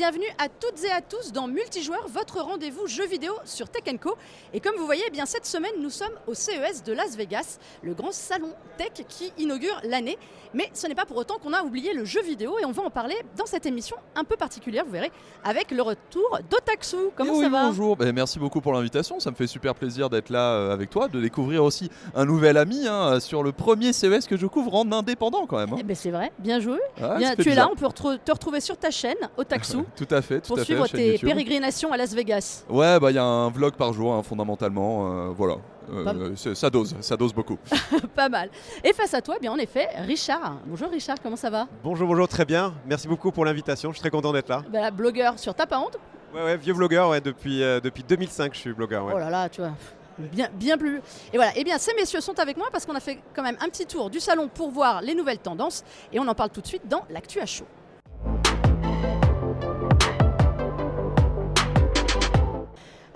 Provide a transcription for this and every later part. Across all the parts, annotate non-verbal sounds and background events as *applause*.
bienvenue à toutes et à tous dans Multijoueur, votre rendez-vous jeu vidéo sur Tech Co. Et comme vous voyez, eh bien cette semaine, nous sommes au CES de Las Vegas, le grand salon tech qui inaugure l'année. Mais ce n'est pas pour autant qu'on a oublié le jeu vidéo et on va en parler dans cette émission un peu particulière, vous verrez, avec le retour d'Otaksu. Comment Eh ça oui, va Bonjour, Ben, merci beaucoup pour l'invitation. Ça me fait super plaisir d'être là euh, avec toi, de découvrir aussi un nouvel ami hein, sur le premier CES que je couvre en indépendant quand même. hein. Eh ben, c'est vrai, bien joué. Ah, Bien, tu es bizarre. là, on peut te retrouver sur ta chaîne, Otaksu, *laughs* Tout à fait, tout pour à fait. suivre chaîne tes YouTube. pérégrinations à Las Vegas. Ouais, bah il y a un vlog par jour hein, fondamentalement. euh, voilà, Euh, ça dose, ça dose beaucoup. *laughs* Pas mal. Et face à toi, eh bien en effet, Richard. Bonjour Richard, comment ça va? Bonjour, bonjour, très bien. Merci beaucoup pour l'invitation. Je suis très content d'être là. Bah, Blogueur sur Tape à Honte? Ouais, ouais, vieux blogueur, ouais, depuis, euh, depuis 2005, je suis blogueur. Ouais. Oh là là, tu vois. Bien, bien plus. Et voilà, eh bien ces messieurs sont avec moi parce qu'on a fait quand même un petit tour du salon pour voir les nouvelles tendances et on en parle tout de suite dans l'actu à chaud.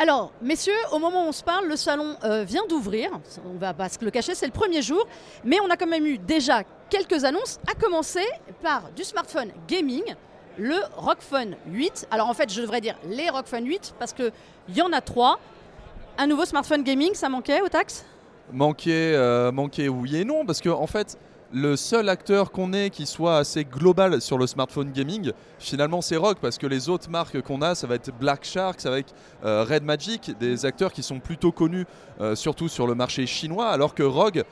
Alors, messieurs, au moment où on se parle, le salon euh, vient d'ouvrir. On va pas se le cacher, c'est le premier jour. Mais on a quand même eu déjà quelques annonces, à commencer par du smartphone gaming, le Rockphone 8. Alors en fait, je devrais dire les Rockphone 8 parce qu'il y en a trois. Un nouveau smartphone gaming, ça manquait au taxe? Euh, manquer oui et non, parce que en fait, le seul acteur qu'on ait qui soit assez global sur le smartphone gaming, finalement c'est Rock, parce que les autres marques qu'on a, ça va être Black Shark, ça va être euh, Red Magic, des acteurs qui sont plutôt connus, euh, surtout sur le marché chinois, alors que Rogue,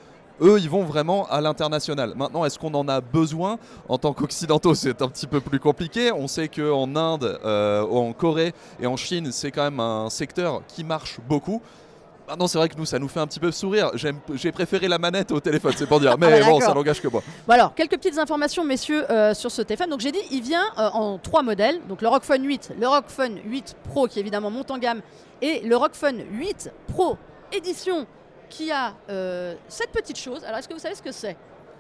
eux, ils vont vraiment à l'international. Maintenant, est-ce qu'on en a besoin? En tant qu'occidentaux, c'est un petit peu plus compliqué. On sait qu'en Inde, euh, en Corée et en Chine, c'est quand même un secteur qui marche beaucoup. Maintenant, c'est vrai que nous, ça nous fait un petit peu sourire. J'ai préféré la manette au téléphone, c'est pour dire. Mais bah bon, ça n'engage que moi. Bon alors, quelques petites informations, messieurs, euh, sur ce téléphone. Donc j'ai dit, il vient euh, en trois modèles. Donc le Rockphone 8, le Rockphone 8 Pro qui évidemment monte en gamme, et le Rockphone 8 Pro édition qui a euh, cette petite chose. Alors est-ce que vous savez ce que c'est?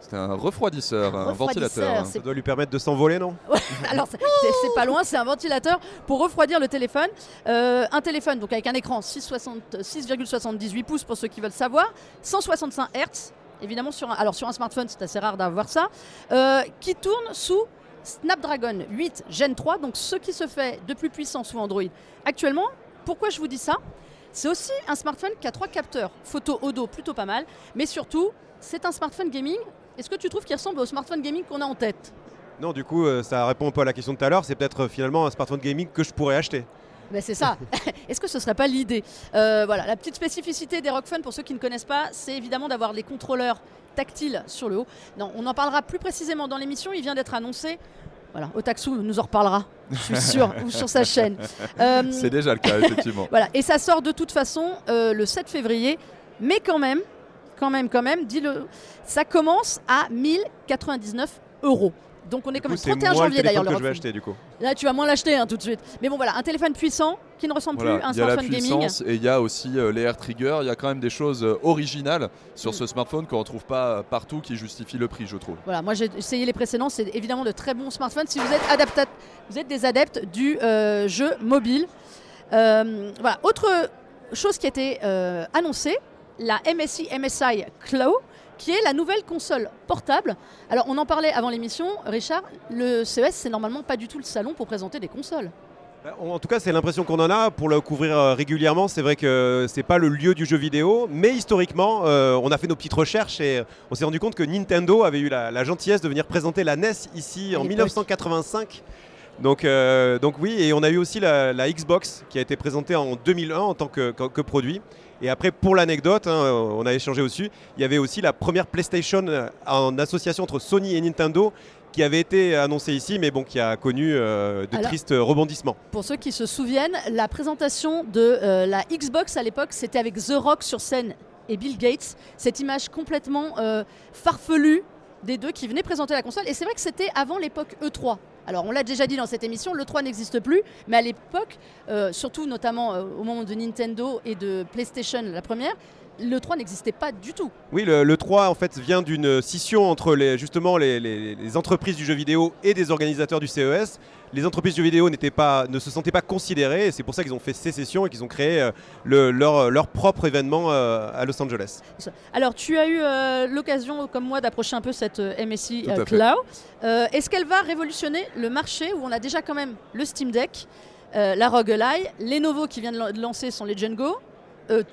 C'est un refroidisseur, un Refroidisseur, ventilateur. Ça doit lui permettre de s'envoler, non *laughs* Alors c'est pas loin, c'est un ventilateur pour refroidir le téléphone. Euh, un téléphone donc avec un écran 6,60 6,78 pouces pour ceux qui veulent savoir, 165 Hz. Évidemment sur un, alors sur un smartphone c'est assez rare d'avoir ça, euh, qui tourne sous Snapdragon 8 Gen 3, donc ce qui se fait de plus puissant sous Android. Actuellement, pourquoi je vous dis ça? C'est aussi un smartphone qui a trois capteurs, photo, audio, plutôt pas mal, mais surtout c'est un smartphone gaming. Est-ce que tu trouves qu'il ressemble au smartphone gaming qu'on a en tête? Non, du coup, euh, ça répond un peu à la question de tout à l'heure. C'est peut-être euh, finalement un smartphone gaming que je pourrais acheter. Ben, c'est ça. *laughs* Est-ce que ce serait pas l'idée? Euh, Voilà, la petite spécificité des Rockfun, pour ceux qui ne connaissent pas, c'est évidemment d'avoir les contrôleurs tactiles sur le haut. Non, on en parlera plus précisément dans l'émission. Il vient d'être annoncé. Voilà, Otaksu nous en reparlera, je suis *laughs* sûre, ou sur sa chaîne. Euh, C'est déjà le cas, effectivement. *laughs* voilà, et ça sort de toute façon euh, le 7 février, mais quand même, quand même, quand même, dis-le, ça commence à 1099 euros. Donc on est quand même c'est 31 moi le janvier d'ailleurs le je vais acheter, du coup. Là, tu vas moins l'acheter hein, tout de suite. Mais bon, voilà, un téléphone puissant qui ne ressemble Voilà, plus à un il y a la smartphone gaming. puissance et il y a aussi euh, les air triggers. Il y a quand même des choses euh, originales sur Mm. ce smartphone qu'on ne retrouve pas euh, partout qui justifient le prix, je trouve. Voilà, moi j'ai essayé les précédents, c'est évidemment de très bons smartphones si vous êtes, adapta- vous êtes des adeptes du euh, jeu mobile. Voilà, autre chose qui a été annoncée, la MSI MSI Cloud, qui est la nouvelle console portable. Alors on en parlait avant l'émission, Richard, le CES c'est normalement pas du tout le salon pour présenter des consoles. Bah, En tout cas, c'est l'impression qu'on en a pour le couvrir euh, régulièrement. C'est vrai que c'est pas le lieu du jeu vidéo, mais historiquement, euh, on a fait nos petites recherches et on s'est rendu compte que Nintendo avait eu la, la gentillesse de venir présenter la NES ici À en l'époque. 1985. Donc, euh, donc oui, et on a eu aussi la, la Xbox qui a été présentée en 2001 en tant que, que- que produit. Et après, pour l'anecdote, hein, on a échangé dessus, il y avait aussi la première PlayStation euh, en association entre Sony et Nintendo qui avait été annoncée ici, mais bon, qui a connu euh, de Alors- tristes rebondissements. Pour ceux qui se souviennent, la présentation de euh, la Xbox à l'époque, c'était avec The Rock sur scène et Bill Gates. Cette image complètement euh, farfelue des deux qui venaient présenter la console. Et c'est vrai que c'était avant l'époque E3. Alors on l'a déjà dit dans cette émission, l'E3 n'existe plus, mais à l'époque, euh, surtout notamment euh, au moment de Nintendo et de PlayStation, la première, l'E3 n'existait pas du tout. Oui, le, le 3 en fait vient d'une scission entre les, justement les, les- les entreprises du jeu vidéo et des organisateurs du CES. les entreprises de jeux vidéo pas, ne se sentaient pas considérées. Et c'est pour ça qu'ils ont fait sécession et qu'ils ont créé euh, le- leur, leur propre événement euh, à Los Angeles. Alors, tu as eu euh, l'occasion, comme moi, d'approcher un peu cette MSI euh. Cloud. Euh, Est-ce qu'elle va révolutionner le marché où on a déjà quand même le Steam Deck, la ROG Ally, Lenovo qui vient de lan- de lancer son Legend Go,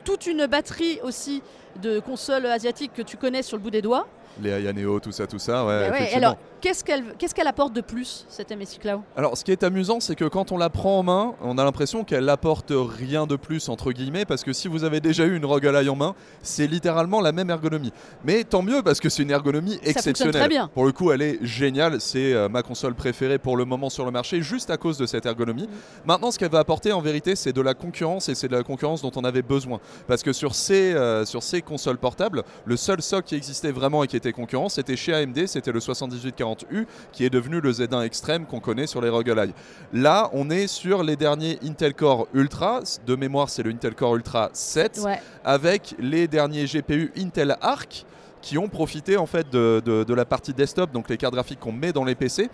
toute une batterie aussi de consoles asiatiques que tu connais sur le bout des doigts. Les Aya Neo, tout ça, tout ça. Ouais, effectivement. alors, qu'est-ce qu'elle qu'est-ce qu'elle apporte de plus, cette MSI Cloud Alors, ce qui est amusant, c'est que quand on la prend en main, on a l'impression qu'elle apporte rien de plus, entre guillemets, parce que si vous avez déjà eu une ROG Ally en main, c'est littéralement la même ergonomie. Mais tant mieux, parce que c'est une ergonomie exceptionnelle. très bien. Pour le coup, elle est géniale. C'est euh, ma console préférée pour le moment sur le marché, juste à cause de cette ergonomie. Maintenant, ce qu'elle va apporter, en vérité, c'est de la concurrence, et c'est de la concurrence dont on avait besoin. Parce que sur ces, euh, sur ces consoles portables, le seul socle qui existait vraiment et qui était concurrent, c'était chez AMD, c'était le 7840U, qui est devenu le Z1 Extreme qu'on connaît sur les ROG Ally. Là, on est sur les derniers Intel Core Ultra. De mémoire, c'est le Intel Core Ultra 7, Ouais. avec les derniers GPU Intel Arc qui ont profité en fait de, de- de la partie desktop, donc les cartes graphiques qu'on met dans les PC,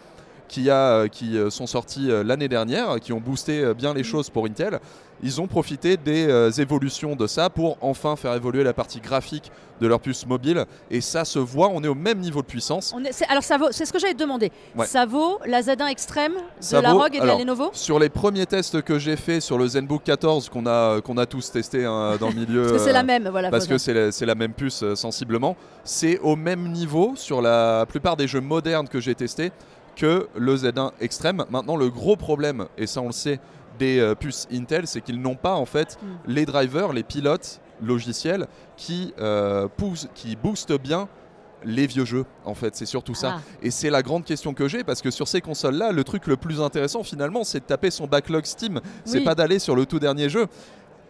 qui, a, euh, qui euh, sont sortis euh, l'année dernière, qui ont boosté bien les choses pour Intel. Ils ont profité des euh, évolutions de ça pour enfin faire évoluer la partie graphique de leur puce mobile. Et ça se voit, on est au même niveau de puissance. On est- c'est- alors, ça vaut, c'est ce que demander. Ouais. Ça vaut la Z1 Extrême de Ça la vaut- ROG et de alors, la Lenovo Sur les premiers tests que j'ai fait sur le ZenBook 14, qu'on a, qu'on a tous testé hein, dans le milieu. *laughs* Parce que c'est euh, la même, voilà. parce que dire. c'est la, c'est la même puce euh, sensiblement. C'est au même niveau sur la plupart des jeux modernes que j'ai testés que le Z1 Extreme. Maintenant, le gros problème, et ça on le sait, des euh, puces Intel, c'est qu'ils n'ont pas en fait Mm. les drivers, les pilotes logiciels qui, euh, poussent, qui boostent bien les vieux jeux en fait c'est surtout ça Ah. et c'est la grande question que j'ai parce que sur ces consoles là le truc le plus intéressant finalement c'est de taper son backlog Steam c'est pas d'aller sur le tout dernier jeu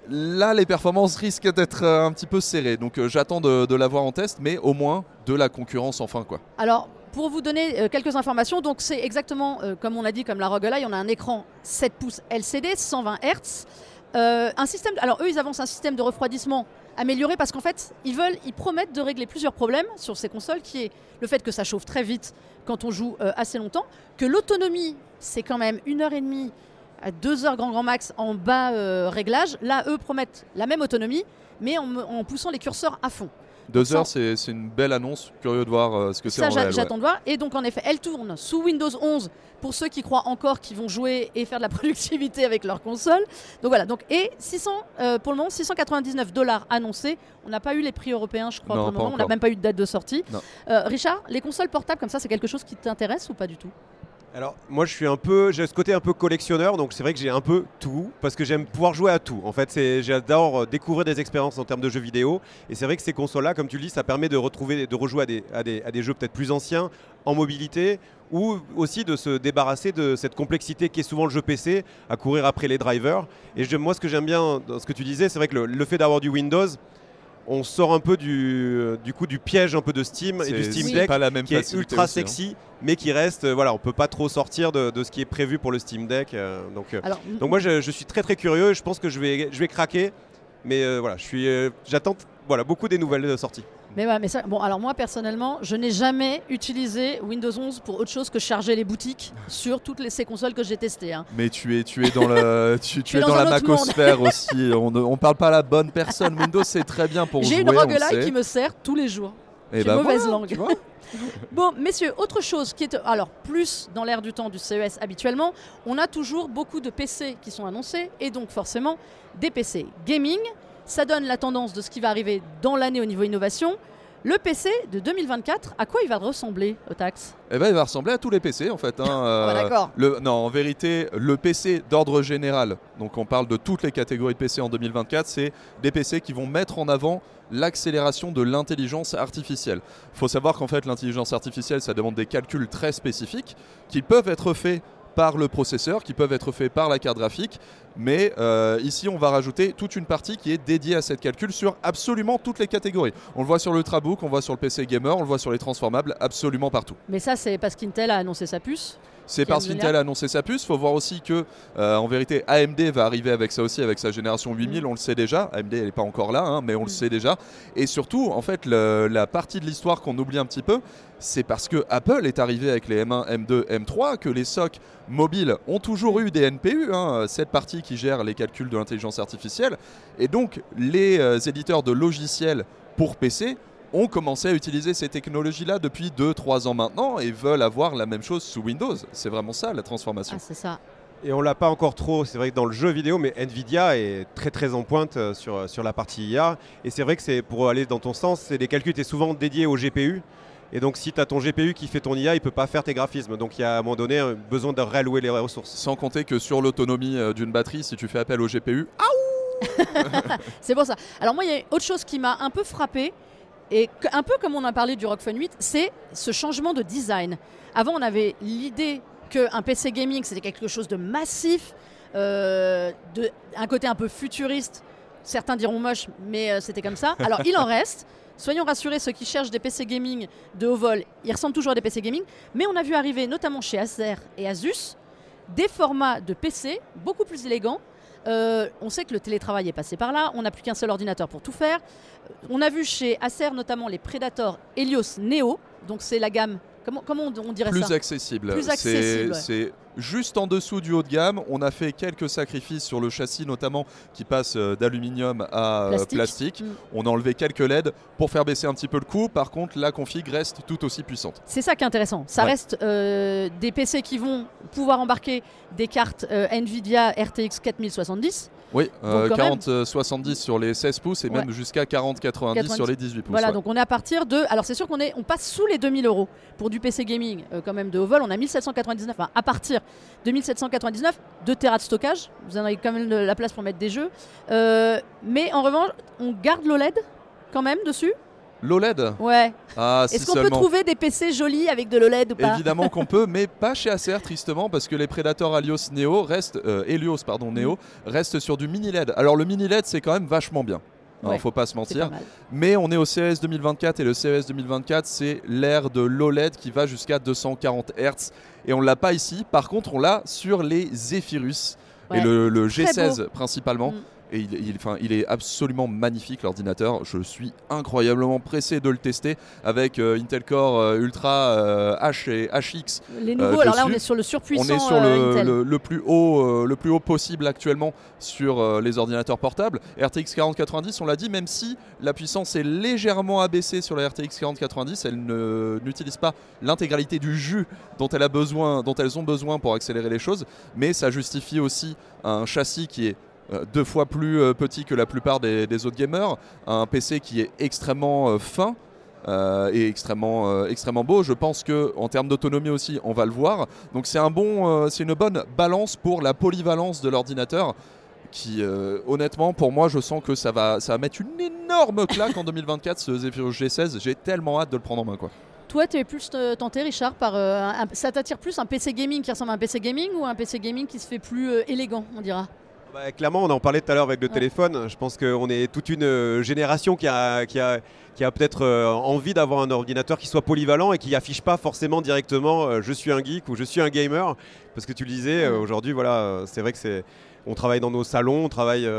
Là, les performances risquent d'être euh, un petit peu serrées, donc euh, j'attends de, de l'avoir en test, mais au moins de la concurrence enfin quoi. Alors, pour vous donner euh, quelques informations, donc c'est exactement euh, comme on a dit, comme la ROG Ally, on a un écran 7 pouces LCD, 120 Hz. Un système, alors eux, ils avancent un système de refroidissement amélioré parce qu'en fait, ils veulent, ils promettent de régler plusieurs problèmes sur ces consoles, qui est le fait que ça chauffe très vite quand on joue euh, assez longtemps, que l'autonomie, c'est quand même une heure et demie à deux heures grand grand max en bas réglage. Là, eux promettent la même autonomie, mais en poussant les curseurs à fond. Deux heures, c'est une belle annonce, curieux de voir euh, ce que c'est Ça, en réel. ouais. j'attends de voir. Et donc, en effet, elle tourne sous Windows 11 pour ceux qui croient encore qu'ils vont jouer et faire de la *laughs* productivité avec leur console. Donc voilà. Donc, et 600, euh, pour le moment, 699 dollars annoncés. On n'a pas eu les prix européens, je crois, Non, pour le moment. On n'a même pas eu de date de sortie. Euh, Richard, les consoles portables comme ça, c'est quelque chose qui t'intéresse ou pas du tout? Alors moi je suis un peu, j'ai ce côté un peu collectionneur, donc c'est vrai que j'ai un peu tout parce que j'aime pouvoir jouer à tout. En fait, j'adore euh, découvrir des expériences en termes de jeux vidéo et c'est vrai que ces consoles-là, comme tu le dis, ça permet de retrouver, de rejouer à des, à des, à des jeux peut-être plus anciens en mobilité ou aussi de se débarrasser de cette complexité qui est souvent le jeu PC, à courir après les drivers. Et je- moi ce que j'aime bien dans ce que tu disais, c'est vrai que le fait d'avoir du Windows, on sort un peu du, euh, du coup du piège un peu de Steam et du Steam Deck pas la même qui est ultra aussi, hein. sexy, mais qui reste, euh, voilà, on peut pas trop sortir de, de ce qui est prévu pour le Steam Deck. euh, donc, euh, Alors, donc moi, je, je suis très très curieux. Je pense que je vais, je vais craquer, mais euh, voilà, je suis, euh, j'attends, voilà, beaucoup des nouvelles euh, sorties. mais, ouais, mais ça, bon, alors moi personnellement, je n'ai jamais utilisé Windows 11 pour autre chose que charger les boutiques *laughs* sur toutes les, ces consoles que j'ai testées. hein. Mais tu es, tu es dans, le, *laughs* tu, tu es dans la macosphère aussi. On ne on parle pas à la bonne personne. *laughs* Windows, c'est très bien pour jouer. J'ai une roguelike qui me sert tous les jours. Et j'ai bah mauvaise voilà, langue. tu vois. *laughs* Bon, messieurs, autre chose qui est alors plus dans l'air du temps du CES habituellement, on a toujours beaucoup de PC qui sont annoncés et donc forcément des PC gaming. Ça donne la tendance de ce qui va arriver dans l'année au niveau innovation. Le PC de 2024, à quoi il va ressembler, Otax Eh ben, il va ressembler à tous les PC en fait. hein, Ah bah, euh, D'accord. Le, non, en vérité, le PC d'ordre général, donc on parle de toutes les catégories de PC en 2024, c'est des PC qui vont mettre en avant l'accélération de l'intelligence artificielle. Il faut savoir qu'en fait, l'intelligence artificielle, ça demande des calculs très spécifiques qui peuvent être faits par le processeur, qui peuvent être faits par la carte graphique, mais euh, ici on va rajouter toute une partie qui est dédiée à cette calcul sur absolument toutes les catégories. On le voit sur l'Ultrabook, on le voit sur le PC gamer, on le voit sur les transformables, absolument partout. Mais ça, c'est parce qu'Intel a annoncé sa puce. C'est parce qu'Intel a annoncé sa puce. faut voir aussi que, euh, en vérité, AMD va arriver avec ça aussi, avec sa génération 8000, on le sait déjà. AMD, elle n'est pas encore là, hein, mais on le Mm. sait déjà. Et surtout, en fait, le- la partie de l'histoire qu'on oublie un petit peu, c'est parce que Apple est arrivé avec les M1, M2, M3, que les SOC mobiles ont toujours eu des NPU, hein, cette partie qui gère les calculs de l'intelligence artificielle. Et donc, les euh, éditeurs de logiciels pour PC ont commencé à utiliser ces technologies-là depuis 2-3 ans maintenant et veulent avoir la même chose sous Windows. C'est vraiment ça la transformation. Ah, c'est ça. Et on l'a pas encore trop, c'est vrai que dans le jeu vidéo, mais Nvidia est très très en pointe euh, sur, sur la partie IA. Et c'est vrai que c'est pour aller dans ton sens, c'est des calculs, tu es souvent dédié au GPU. Et donc si tu as ton GPU qui fait ton IA, il peut pas faire tes graphismes. Donc il y a à un moment donné euh, besoin de réallouer les ressources. Sans compter que sur l'autonomie euh, d'une batterie, si tu fais appel au GPU, *laughs* C'est pour ça. Alors moi, il y a autre chose qui m'a un peu frappé, et un peu comme on a parlé du Rock Fun 8, c'est ce changement de design. Avant, on avait l'idée qu'un PC gaming, c'était quelque chose de massif, euh, de, un côté un peu futuriste. Certains diront moche, mais euh, c'était comme ça. *laughs* Alors, il en reste. Soyons rassurés, ceux qui cherchent des PC gaming de haut vol, ils ressemblent toujours à des PC gaming. Mais on a vu arriver, notamment chez Acer et Asus, des formats de PC beaucoup plus élégants. Euh, on sait que le télétravail est passé par là. On n'a plus qu'un seul ordinateur pour tout faire. Euh, On a vu chez Acer notamment les Predator Helios Neo. Donc c'est la gamme. Comment, comment on, on dirait plus ça accessible. Plus C'est- accessible, ouais. C'est juste en dessous du haut de gamme. On a fait quelques sacrifices sur le châssis, notamment qui passe euh, d'aluminium à euh, Plastique. plastique. Mm. On a enlevé quelques LED pour faire baisser un petit peu le coût. Par contre, la config reste tout aussi puissante. C'est ça qui est intéressant. Ça Ouais. reste euh, des PC qui vont pouvoir embarquer des cartes euh, Nvidia RTX 4070. Oui, euh, quand même- 40-70 sur les 16 pouces et Ouais. même jusqu'à 40-90 sur les 18 pouces. Voilà, ouais. donc on est à partir de. Alors c'est sûr qu'on est, on passe sous les 2000 euros pour du PC gaming, euh, quand même de haut vol. On a 1799, enfin à partir de 1799, 2 Tera de stockage. Vous en avez quand même de la place pour mettre des jeux. Euh, mais en revanche, on garde l'OLED quand même dessus. L'OLED Ouais. Ah, si Est-ce qu'on peut trouver des PC jolis avec de l'OLED ou pas Évidemment qu'on peut, *laughs* mais pas chez Acer tristement parce que les Predator Helios Neo restent, euh, Helios pardon Neo restent sur du mini LED. Alors le mini LED c'est quand même vachement bien. Ouais, faut pas se mentir. pas. Mais on est au CES 2024 et le CES 2024 c'est l'ère de l'OLED qui va jusqu'à 240 Hz et on l'a pas ici. Par contre on l'a sur les Zephyrus Ouais. et le, le Très G16 principalement. Mm. Et il, il- enfin, il est absolument magnifique l'ordinateur. Je suis incroyablement pressé de le tester avec euh, Intel Core euh, Ultra euh, H et HX Les nouveaux, alors là on est sur le surpuissant on est sur le, Intel. le- le plus haut, le plus haut possible actuellement sur les ordinateurs portables. RTX 4090, on l'a dit, même si la puissance est légèrement abaissée sur la RTX 4090, elle ne- n'utilise pas l'intégralité du jus dont, elle a besoin, dont elles ont besoin pour accélérer les choses, mais ça justifie aussi un châssis qui est deux fois plus euh, petit que la plupart des, des autres gamers, un PC qui est extrêmement euh, fin, euh, et extrêmement, euh, extrêmement beau. Je pense que en termes d'autonomie aussi, on va le voir. Donc c'est un bon, euh, c'est une bonne balance pour la polyvalence de l'ordinateur. Qui, euh, honnêtement, pour moi, je sens que ça va, ça va mettre une énorme claque en *laughs* 2024 ce Zephyrus G16. J'ai tellement hâte de le prendre en main, quoi. Toi, tu es plus euh, tenté, Richard, par. euh, un- ça t'attire plus un PC gaming qui ressemble à un PC gaming ou un PC gaming qui se fait plus euh, élégant, on dira? Bah, clairement, on en parlait tout à l'heure avec le Ouais. téléphone. Je pense qu'on est toute une euh, génération qui a, qui a, qui a peut-être euh, envie d'avoir un ordinateur qui soit polyvalent et qui affiche pas forcément directement euh, je suis un geek ou je suis un gamer. Parce que tu le disais, euh, aujourd'hui, voilà, c'est vrai que c'est. On travaille dans nos salons, on travaille en,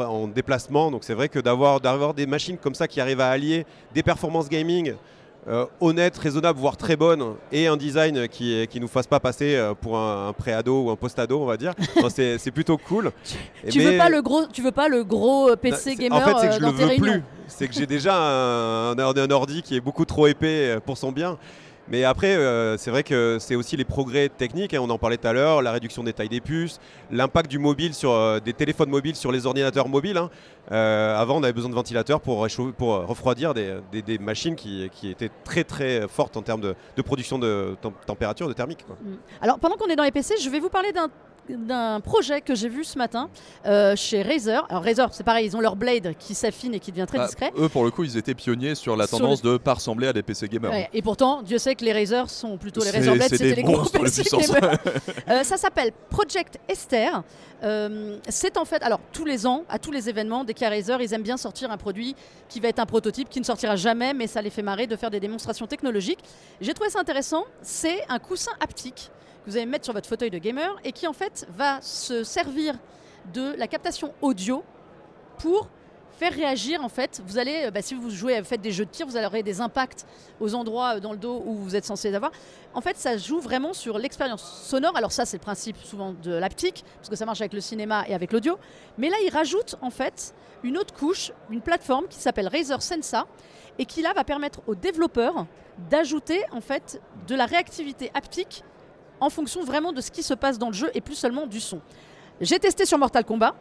en déplacement, donc c'est vrai que d'avoir des machines comme ça qui arrivent à allier des performances gaming euh, honnêtes, raisonnables, voire très bonnes, et un design qui qui nous fasse pas passer euh, pour un, un pré-ado ou un post-ado, on va dire. *laughs* Enfin, c'est c'est plutôt cool. Tu mais- veux pas le gros, tu veux pas le gros euh, PC gamer En fait, c'est que euh, je le veux réunions plus. *laughs* C'est que j'ai déjà un, un, ordi qui est beaucoup trop épais pour son bien. Mais après, euh, c'est vrai que c'est aussi les progrès techniques, hein, on en parlait tout à l'heure, la réduction des tailles des puces, l'impact du mobile sur euh, des téléphones mobiles sur les ordinateurs mobiles. hein. Euh, avant, on avait besoin de ventilateurs pour, euh, refroidir des, machines qui, étaient très très fortes en termes de, production de tem- température, de thermique. quoi. Alors pendant qu'on est dans les PC, je vais vous parler d'un d'un projet que j'ai vu ce matin euh, chez Razer. Alors Razer, c'est pareil, ils ont leur blade qui s'affine et qui devient très Ah, discret. eux, pour le coup, ils étaient pionniers sur la Sur tendance de pas ressembler à des PC gamers. Ouais, et pourtant, Dieu sait que les Razer sont plutôt les Razer Blade, c'est c'était les gros PC gamers. *laughs* Euh, ça s'appelle Project Esther. Euh, c'est en fait, alors tous les ans, à tous les événements, dès qu'il y a Razer, ils aiment bien sortir un produit qui va être un prototype, qui ne sortira jamais, mais ça les fait marrer de faire des démonstrations technologiques. J'ai trouvé ça intéressant. C'est un coussin haptique que vous allez mettre sur votre fauteuil de gamer et qui en fait va se servir de la captation audio pour faire réagir en fait. Vous allez, euh, bah, si vous jouez, vous faites des jeux de tir, vous aurez des impacts aux endroits euh, dans le dos où vous êtes censé avoir. En fait, ça joue vraiment sur l'expérience sonore. Alors ça, c'est le principe souvent de l'aptique, parce que ça marche avec le cinéma et avec l'audio. Mais là, il rajoute en fait une autre couche, une plateforme qui s'appelle Razer Sensa, et qui là va permettre aux développeurs d'ajouter en fait de la réactivité haptique en fonction vraiment de ce qui se passe dans le jeu et plus seulement du son. J'ai testé sur Mortal Kombat.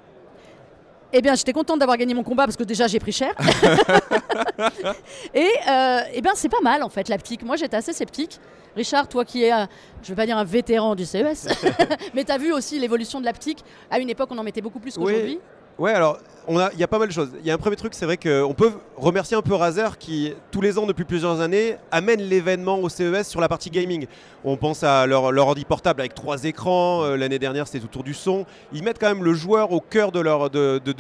Eh bien, j'étais contente d'avoir gagné mon combat parce que déjà j'ai pris cher. *laughs* et euh, eh bien, c'est pas mal en fait l'aptique. Moi, j'étais assez sceptique. Richard, toi qui es, un, je vais pas dire un vétéran du CES, *laughs* mais tu as vu aussi l'évolution de l'aptique. À une époque, on en mettait beaucoup plus qu'aujourd'hui. Ouais, alors il y a pas mal de choses. Il y a un premier truc, c'est vrai qu'on peut remercier un peu Razer qui, tous les ans depuis plusieurs années, amène l'événement au CES sur la partie gaming. On pense à leur, ordi portable avec trois écrans. Euh, l'année dernière, c'était autour du son. Ils mettent quand même le joueur au cœur de, leur,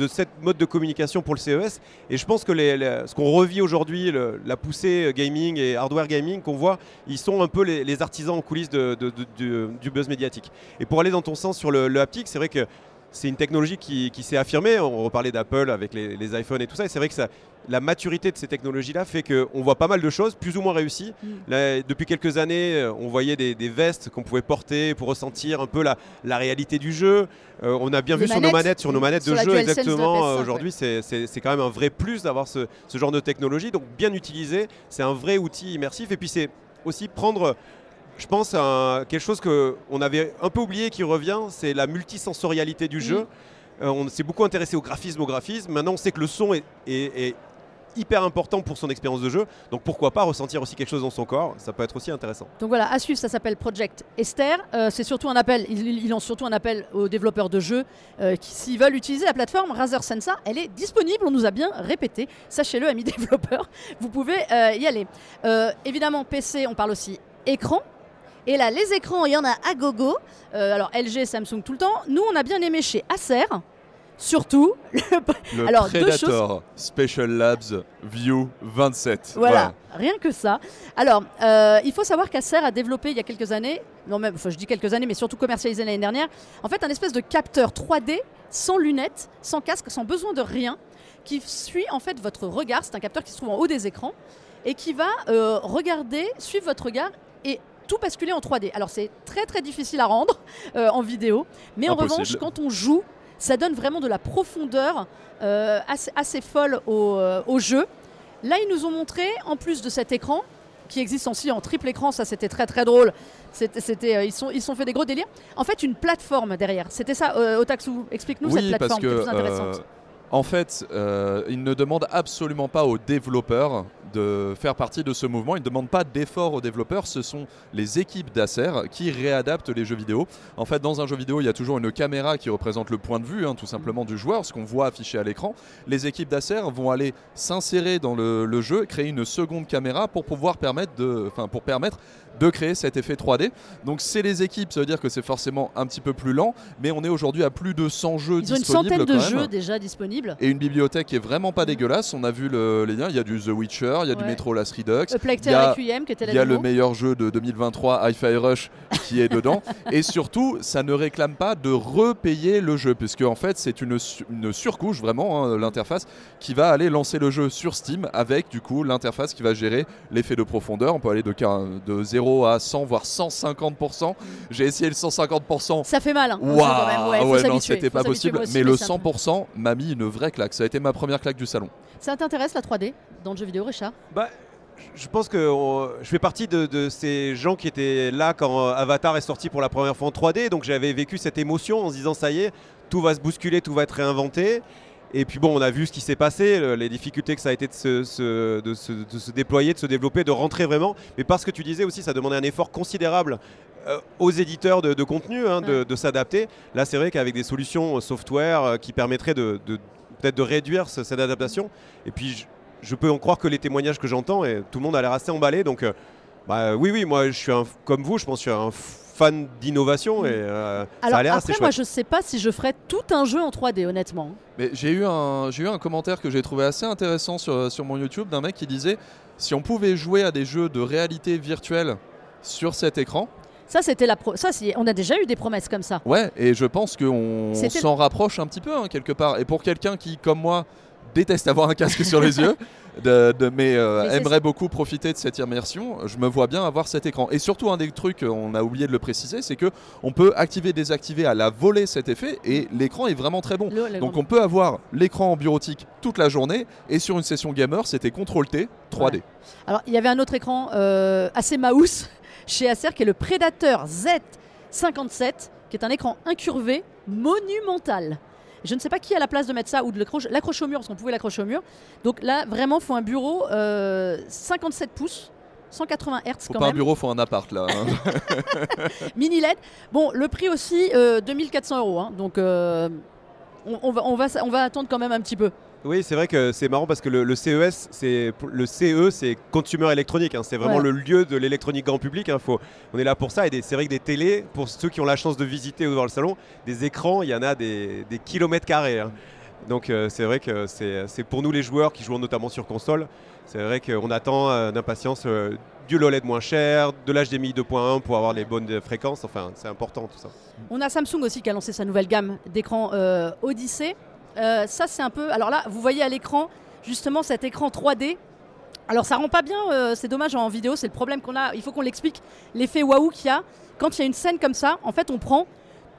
cette mode de communication pour le CES. Et je pense que ce qu'on revit aujourd'hui, la poussée gaming et hardware gaming qu'on voit, ils sont un peu les, artisans en coulisses du, buzz médiatique. Et pour aller dans ton sens sur le haptique, c'est vrai que c'est une technologie qui, s'est affirmée. On reparlait d'Apple avec les, iPhones et tout ça. Et c'est vrai que ça, la maturité de ces technologies-là fait qu'on voit pas mal de choses, plus ou moins réussies. Mm. depuis quelques années, on voyait des, vestes qu'on pouvait porter pour ressentir un peu la, réalité du jeu. Euh, on a bien vu sur nos manettes, sur nos manettes de jeu exactement. Euh, aujourd'hui, c'est quand même un vrai plus d'avoir ce, ce genre de technologie. Donc bien utilisé, c'est un vrai outil immersif. Et puis c'est aussi prendre je pense à quelque chose qu'on avait un peu oublié qui revient, c'est la multisensorialité du jeu. Euh, on s'est beaucoup intéressé au graphisme, au graphisme. Maintenant, on sait que le son est, hyper important pour son expérience de jeu. Donc pourquoi pas ressentir aussi quelque chose dans son corps? Ça peut être aussi intéressant. Donc voilà, à suivre, ça s'appelle Project Esther. Euh, c'est surtout un appel, il, lance surtout un appel aux développeurs de jeux euh, qui, s'ils veulent utiliser la plateforme Razer Sensa, elle est disponible, on nous a bien répété. Sachez-le, amis *laughs* développeurs, vous pouvez y aller. évidemment, PC, on parle aussi écran. Et là, les écrans, il y en a à gogo. Euh, alors LG, Samsung tout le temps. Nous, on a bien aimé chez Acer. Surtout, *laughs* le, alors, Predator Special Labs View 27. Voilà, rien que ça. Alors, euh, il faut savoir qu'Acer a développé il y a quelques années, non même, enfin, je dis quelques années, mais surtout commercialisé l'année dernière, en fait un espèce de capteur 3D sans lunettes, sans casque, sans besoin de rien, qui suit en fait votre regard. C'est un capteur qui se trouve en haut des écrans et qui va euh, regarder, suivre votre regard et tout basculer en 3D. Alors c'est très très difficile à rendre euh, en vidéo, mais en revanche quand on joue, ça donne vraiment de la profondeur euh, assez, folle euh, au, jeu. Là ils nous ont montré, en plus de cet écran, qui existe aussi en triple écran, ça c'était très très drôle. C'était, ils, sont, ils sont fait des gros délires. En fait, une plateforme derrière. C'était ça, Otaxu. Explique-nous cette plateforme qui est plus intéressante. En fait, ils ne demandent absolument pas aux développeurs de faire partie de ce mouvement. Ils ne demandent pas d'efforts aux développeurs, ce sont les équipes d'Acer qui réadaptent les jeux vidéo. En fait, dans un jeu vidéo, il y a toujours une caméra qui représente le point de vue, hein, tout simplement, du joueur, ce qu'on voit affiché à l'écran. Les équipes d'Acer vont aller s'insérer dans le, jeu, créer une seconde caméra pour pouvoir permettre de, pour permettre de créer cet effet 3D. Donc c'est les équipes, ça veut dire que c'est forcément un petit peu plus lent, mais on est aujourd'hui à plus de 100 jeux Ils disponibles. Ils ont une centaine de jeux déjà disponibles. Et une bibliothèque qui est vraiment pas dégueulasse. On a vu les liens, il y a du The Witcher, il y a du Metro Last Redux. Il y a, il y a le meilleur jeu de 2023, Hi-Fi Rush, qui est dedans. *laughs* Et surtout, ça ne réclame pas de repayer le jeu, puisque en fait c'est une, une, surcouche vraiment, hein, l'interface, qui va aller lancer le jeu sur Steam avec du coup l'interface qui va gérer l'effet de profondeur. On peut aller de, de 0 à 100 voire 150%. J'ai essayé le 150%. Ça fait mal. Hein, ouais, non, c'était pas possible. mais le 100% m'a mis une vraie claque. Ça a été ma première claque du salon. Ça t'intéresse la 3D dans le jeu vidéo, Richard? Bah je pense que je fais partie de, de, ces gens qui étaient là quand Avatar est sorti pour la première fois en 3D, donc j'avais vécu cette émotion en se disant ça y est, tout va se bousculer, tout va être réinventé. Et puis bon, on a vu ce qui s'est passé, les difficultés que ça a été de se, de, se, déployer, de se développer, de rentrer vraiment. Mais parce que tu disais aussi, ça demandait un effort considérable euh, aux éditeurs de, contenu hein, de, s'adapter. Là, c'est vrai qu'avec des solutions euh, software euh, qui permettraient de, peut-être de réduire cette adaptation. Et puis, je, peux en croire que les témoignages que j'entends, et tout le monde a l'air assez emballé. Donc, bah, oui, oui, moi, je suis un, comme vous, je pense que je suis un fan d'innovation et euh, ça a l'air assez moi je sais pas si je ferais tout un jeu en 3D honnêtement. Mais j'ai eu un j'ai eu un commentaire que j'ai trouvé assez intéressant sur, sur mon YouTube d'un mec qui disait si on pouvait jouer à des jeux de réalité virtuelle sur cet écran, Ça, c'était la pro- ça, c'est- on a déjà eu des promesses comme ça. Ouais, et je pense qu'on C'était- s'en rapproche un petit peu hein, quelque part. Et pour quelqu'un qui, comme moi, déteste avoir un casque sur les *laughs* yeux, de, de- mais, euh, Mais aimerait beaucoup profiter de cette immersion, je me vois bien avoir cet écran. Et surtout, un des trucs, on a oublié de le préciser, c'est que on peut activer, désactiver à la volée cet effet, et l'écran est vraiment très bon. Le- Donc on peut avoir l'écran en bureautique toute la journée, et sur une session gamer, c'était CTRL T 3D. Alors, il y avait un autre écran euh, assez mouse *laughs* chez Acer qui est le Predator Z57, qui est un écran incurvé monumental. Je ne sais pas qui a la place de mettre ça ou de l'accrocher au mur, parce qu'on pouvait l'accrocher au mur. Donc là, vraiment, il faut un bureau euh, 57 pouces, 180 Hz Faut quand pas un même, bureau, faut un appart là. hein. *laughs* mini LED. Bon, le prix aussi, euh, 2400 euros. hein. donc, euh, on, on va, on, va, on va attendre quand même un petit peu. Oui, c'est vrai que c'est marrant parce que le, le CES, c'est le CE, c'est consumer électronique. hein. c'est vraiment Ouais. le lieu de l'électronique grand public. hein. Faut- on est là pour ça. Et des- c'est vrai que des télés, pour ceux qui ont la chance de visiter ou voir le salon, des écrans, il y en a des, des kilomètres carrés. hein. Donc euh, c'est vrai que c'est pour nous les joueurs qui jouent notamment sur console. C'est vrai qu'on attend euh, d'impatience euh, du l'OLED moins cher, de l'HDMI 2.1 pour avoir les bonnes fréquences. Enfin, c'est important tout ça. On a Samsung aussi qui a lancé sa nouvelle gamme d'écrans euh, Odyssey. Euh, ça, c'est un peu. Alors là, vous voyez à l'écran, justement, cet écran 3D. Alors ça rend pas bien, euh, c'est dommage en vidéo, c'est le problème qu'on a. Il faut qu'on l'explique. L'effet waouh qu'il y a quand il y a une scène comme ça. En fait, on prend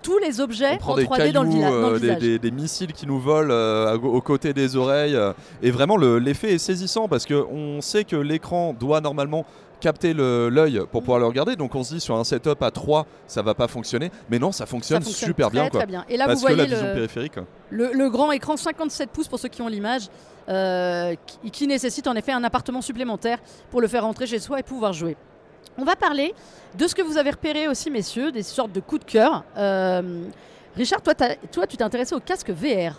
tous les objets On prend en des 3D cailloux, dans le, vila- dans le euh, des, visage. des- des missiles qui nous volent euh, aux côtés des oreilles. euh, et vraiment, le- l'effet est saisissant parce qu'on sait que l'écran doit normalement capter le- l'œil pour pouvoir le regarder. Donc on se dit sur un setup à 3, ça va pas fonctionner. Mais non, ça Ça fonctionne, super très, bien. Quoi. très bien. Et là, parce vous que la voyez vision le, périphérique. le- le grand écran 57 pouces pour ceux qui ont l'image, euh, qui, qui nécessite en effet un appartement supplémentaire pour le faire rentrer chez soi et pouvoir jouer. On va parler de ce que vous avez repéré aussi, messieurs, des sortes de coups de cœur. Euh, Richard, toi, toi, tu t'es intéressé au casque VR.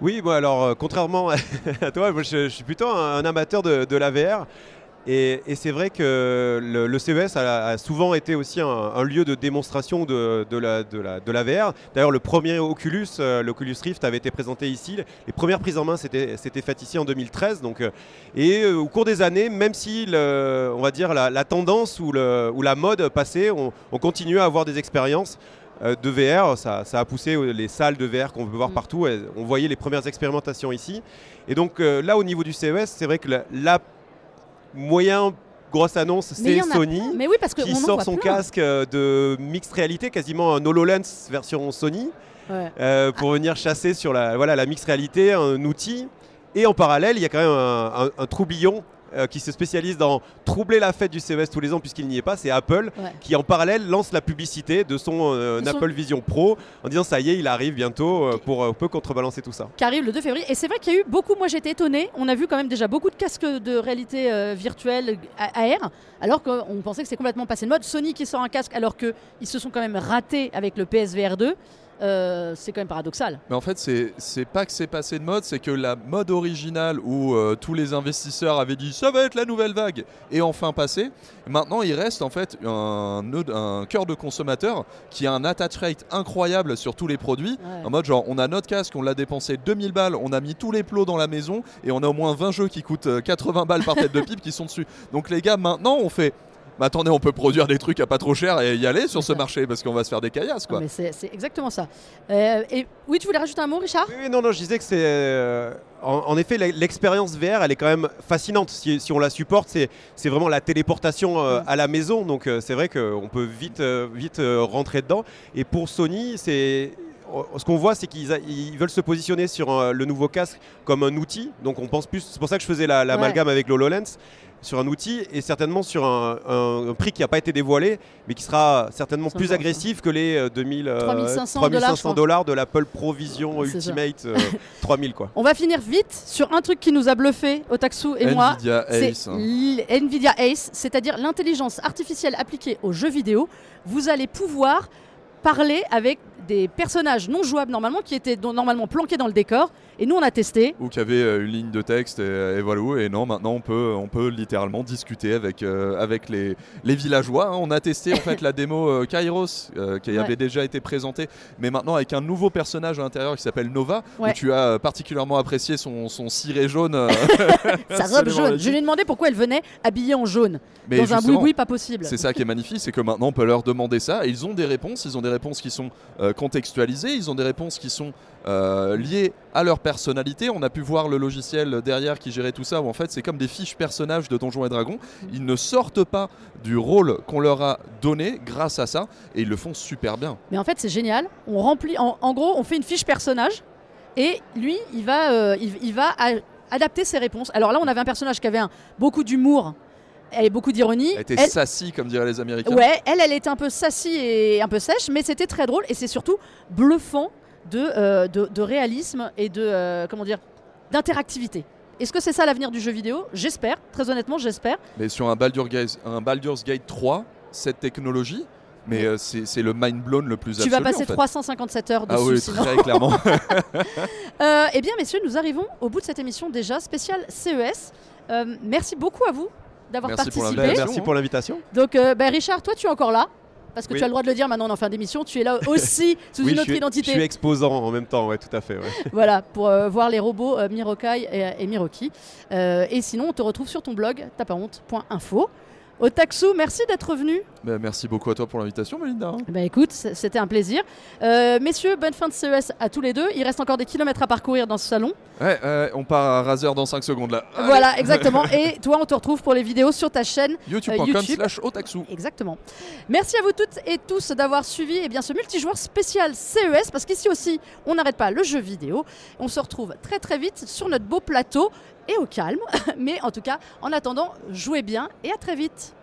Oui, bon, alors euh, contrairement *laughs* à toi, moi, je, je suis plutôt un, un amateur de, de la VR. Et, et c'est vrai que le, le CES a, a souvent été aussi un, un lieu de démonstration de, de la, de, la, de la VR. D'ailleurs, le premier Oculus, euh, l'Oculus Rift, avait été présenté ici. Les premières prises en main, c'était c'était faites ici en 2013. Donc, euh, et euh, au cours des années, même si le- on va dire la, la tendance ou, le, ou la mode passait, on, on continue à avoir des expériences de VR. Ça, ça a poussé les salles de VR qu'on peut voir Mm. partout. On voyait les premières expérimentations ici. Et donc euh, là, au niveau du CES, c'est vrai que la, la moyen grosse annonce, c'est a Sony Mais oui, parce qu'on qui sort son plein. casque euh, de mixed réalité, quasiment un HoloLens version Sony, Ouais. euh, pour venir chasser sur la, voilà, la mixed réalité, un outil. Et en parallèle, il y a quand même un, un- un troubillon euh, qui se spécialise dans troubler la fête du CES tous les ans puisqu'il n'y est pas, c'est Apple Ouais. qui en parallèle lance la publicité de son euh, De son- Apple Vision Pro en disant ça y est, il arrive bientôt euh, pour un peu contrebalancer tout ça. qui arrive le 2 février. Et c'est vrai qu'il y a eu beaucoup, moi j'étais étonnée, on a vu quand même déjà beaucoup de casques de réalité virtuelle AR, alors qu'on pensait que c'est complètement passé de mode. Sony qui sort un casque alors qu'ils se sont quand même ratés avec le PSVR 2, euh, c'est quand même paradoxal. Mais en fait, c'est pas que c'est passé de mode, c'est que la mode originale où euh, tous les investisseurs avaient dit ça va être la nouvelle vague est enfin passée. Maintenant, il reste en fait un, cœur de consommateur qui a un attach rate incroyable sur tous les produits. Ouais. En mode genre, on a notre casque, on l'a dépensé 2000 balles, on a mis tous les plots dans la maison et on a au moins 20 jeux qui coûtent euh, 80 balles par tête de pipe qui sont dessus. Donc les gars, maintenant, on fait. Mais attendez, on peut produire des trucs à pas trop cher et y aller sur ce ça. marché parce qu'on va se faire des caillasses Non, quoi. mais c'est exactement ça. Euh, et oui, tu voulais rajouter un mot, Richard? Oui, oui, non, non, je disais que c'est. euh, en, en effet, l'expérience VR, elle est quand même fascinante. Si, si on la supporte, c'est vraiment la téléportation euh, Mm. à la maison. Donc, euh, c'est vrai qu'on peut vite, euh, vite euh, rentrer dedans. Et pour Sony, c'est. Ce qu'on voit, c'est qu'ils veulent se positionner sur le nouveau casque comme un outil. Donc, on pense plus. C'est pour ça que je faisais la- l'amalgame avec l'HoloLens sur un outil et certainement sur un, un- un prix qui n'a pas été dévoilé, mais qui sera certainement plus agressif que les euh, 2000, euh, 3500 3500 dollars, de l'Apple Pro Vision C'est ça. Ultimate euh, *laughs* 3000 quoi. On va finir vite sur un truc qui nous a bluffé, Otaksu et moi. Nvidia Ace. hein. Nvidia Ace, c'est-à-dire l'intelligence artificielle appliquée aux jeux vidéo. Vous allez pouvoir parler avec des personnages non jouables normalement, qui étaient normalement planqués dans le décor. Et nous, on a testé. Ou qui avait euh, une ligne de texte et, et voilà. Et non, maintenant on peut, on peut littéralement discuter avec, euh, avec les, les villageois. hein. On a testé en fait la *laughs* démo euh, Kairos euh, qui Ouais. avait déjà été présentée, mais maintenant avec un nouveau personnage à l'intérieur qui s'appelle Nova, Ouais. où tu as euh, particulièrement apprécié son, son ciré jaune. euh, *laughs* Sa robe jaune. Je lui ai demandé pourquoi elle venait habillée en jaune. Mais dans un boui-boui pas possible. C'est ça qui est magnifique, c'est que maintenant on peut leur demander ça et ils ont des réponses, ils ont des réponses qui sont euh, contextualisées, ils ont des réponses qui sont euh, liées à leur personnalité. On a pu voir le logiciel derrière qui gérait tout ça où en fait c'est comme des fiches personnages de Donjons et Dragons. Ils ne sortent pas du rôle qu'on leur a donné grâce à ça et ils le font super bien. Mais en fait, c'est génial. On remplit, en, en gros, on fait une fiche personnage et lui, il va, euh, il, il va a- adapter ses réponses. Alors là, on avait un personnage qui avait un- beaucoup d'humour et beaucoup d'ironie. Elle était Elle- sassy comme diraient les Américains. Ouais, elle, elle était un peu sassy et un peu sèche, mais c'était très drôle et c'est surtout bluffant de, euh, de, de réalisme et de euh, comment dire d'interactivité. Est-ce que c'est ça l'avenir du jeu vidéo? J'espère, très honnêtement, j'espère. Mais sur un Baldur's Gate, un Baldur's Gate 3, cette technologie, mais euh, c'est c'est le mind blown le plus tu absolu. vas passer en fait. 357 heures dessus Ah oui, sinon. très clairement. *laughs* *laughs* Euh, eh bien, messieurs, nous arrivons au bout de cette émission déjà spéciale CES. Euh, merci beaucoup à vous d'avoir pour participé. Merci pour l'invitation. Donc, euh, bah, Richard, toi, tu es encore là parce que Oui. tu as le droit de le dire. Maintenant, on en fin d'émission. Tu es là *laughs* aussi sous Oui, une autre identité. je suis exposant en même temps, ouais, tout à fait. ouais. *laughs* Voilà, pour euh, voir les robots euh, Mirokai et, et Miroki. Euh, et sinon, on te retrouve sur ton blog Otaksu, merci d'être venu. Bah, merci beaucoup à toi pour l'invitation, Melinda. Ben écoute, c'était un plaisir. Euh, messieurs, bonne fin de CES à tous les deux. Il reste encore des kilomètres à parcourir dans ce salon. Ouais, on part à Razer dans 5 secondes là. Voilà, *laughs* exactement. Et toi, on te retrouve pour les vidéos sur ta chaîne. YouTube.com YouTube. slash otaksu. Exactement. Merci à vous toutes et tous d'avoir suivi eh bien, ce multijoueur spécial CES, parce qu'ici aussi, on n'arrête pas le jeu vidéo. On se retrouve très très vite sur notre beau plateau et au calme. *laughs* Mais en tout cas, en attendant, jouez bien et à très vite.